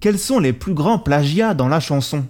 Quels sont les plus grands plagiats dans la chanson?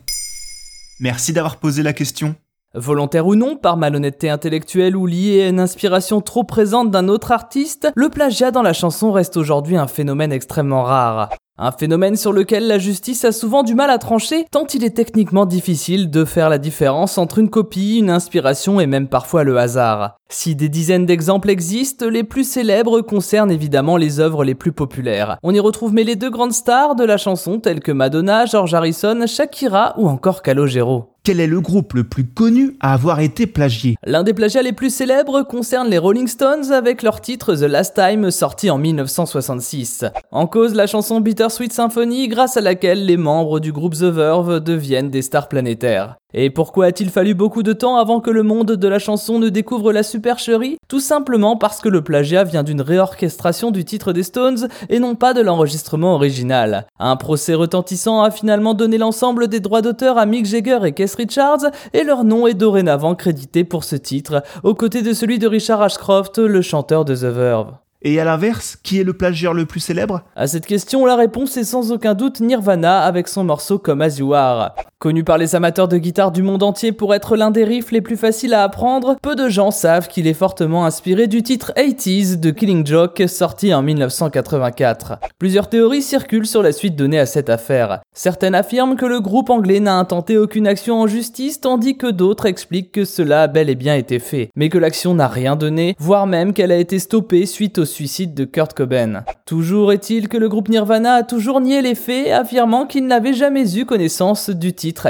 Merci d'avoir posé la question. Volontaire ou non, par malhonnêteté intellectuelle ou liée à une inspiration trop présente d'un autre artiste, le plagiat dans la chanson reste aujourd'hui un phénomène extrêmement rare. Un phénomène sur lequel la justice a souvent du mal à trancher, tant il est techniquement difficile de faire la différence entre une copie, une inspiration et même parfois le hasard. Si des dizaines d'exemples existent, les plus célèbres concernent évidemment les œuvres les plus populaires. On y retrouve mêlées deux grandes stars de la chanson telles que Madonna, George Harrison, Shakira ou encore Calogero. Quel est le groupe le plus connu à avoir été plagié L'un des plagiats les plus célèbres concerne les Rolling Stones avec leur titre The Last Time sorti en 1966. En cause la chanson Bittersweet Symphony grâce à laquelle les membres du groupe The Verve deviennent des stars planétaires. Et pourquoi a-t-il fallu beaucoup de temps avant que le monde de la chanson ne découvre la supercherie? Tout simplement parce que le plagiat vient d'une réorchestration du titre des Stones et non pas de l'enregistrement original. Un procès retentissant a finalement donné l'ensemble des droits d'auteur à Mick Jagger et Keith Richards et leur nom est dorénavant crédité pour ce titre, aux côtés de celui de Richard Ashcroft, le chanteur de The Verve. Et à l'inverse, qui est le plagieur le plus célèbre? À cette question, la réponse est sans aucun doute Nirvana avec son morceau Comme As You Are. Connu par les amateurs de guitare du monde entier pour être l'un des riffs les plus faciles à apprendre, peu de gens savent qu'il est fortement inspiré du titre 80s de Killing Joke sorti en 1984. Plusieurs théories circulent sur la suite donnée à cette affaire. Certaines affirment que le groupe anglais n'a intenté aucune action en justice tandis que d'autres expliquent que cela a bel et bien été fait, mais que l'action n'a rien donné, voire même qu'elle a été stoppée suite au suicide de Kurt Cobain. Toujours est-il que le groupe Nirvana a toujours nié les faits, affirmant qu'il n'avait jamais eu connaissance du titre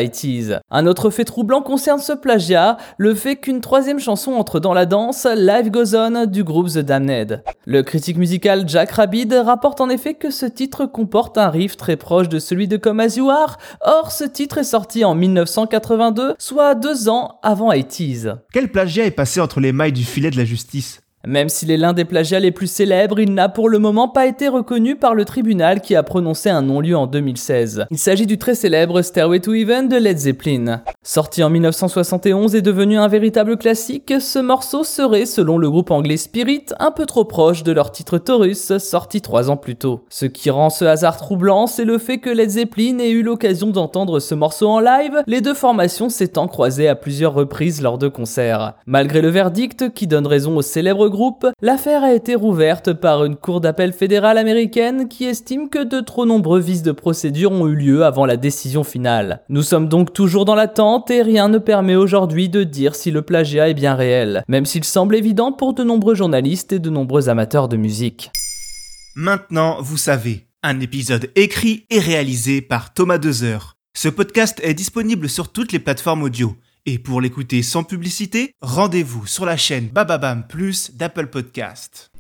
un autre fait troublant concerne ce plagiat, le fait qu'une troisième chanson entre dans la danse, Live Goes On du groupe The Damned. Le critique musical Jack Rabid rapporte en effet que ce titre comporte un riff très proche de celui de Come As You Are, or ce titre est sorti en 1982, soit deux ans avant 80s. Quel plagiat est passé entre les mailles du filet de la justice? Même s'il est l'un des plagiats les plus célèbres, il n'a pour le moment pas été reconnu par le tribunal qui a prononcé un non-lieu en 2016. Il s'agit du très célèbre Stairway to Heaven de Led Zeppelin. Sorti en 1971 et devenu un véritable classique, ce morceau serait, selon le groupe anglais Spirit, un peu trop proche de leur titre Taurus, sorti trois ans plus tôt. Ce qui rend ce hasard troublant, c'est le fait que Led Zeppelin ait eu l'occasion d'entendre ce morceau en live, les deux formations s'étant croisées à plusieurs reprises lors de concerts. Malgré le verdict qui donne raison au célèbre groupe, l'affaire a été rouverte par une cour d'appel fédérale américaine qui estime que de trop nombreux vices de procédure ont eu lieu avant la décision finale. Nous sommes donc toujours dans l'attente et rien ne permet aujourd'hui de dire si le plagiat est bien réel, même s'il semble évident pour de nombreux journalistes et de nombreux amateurs de musique. Maintenant, vous savez, un épisode écrit et réalisé par Thomas Dezer. Ce podcast est disponible sur toutes les plateformes audio. Et pour l'écouter sans publicité, rendez-vous sur la chaîne Bababam Plus d'Apple Podcast.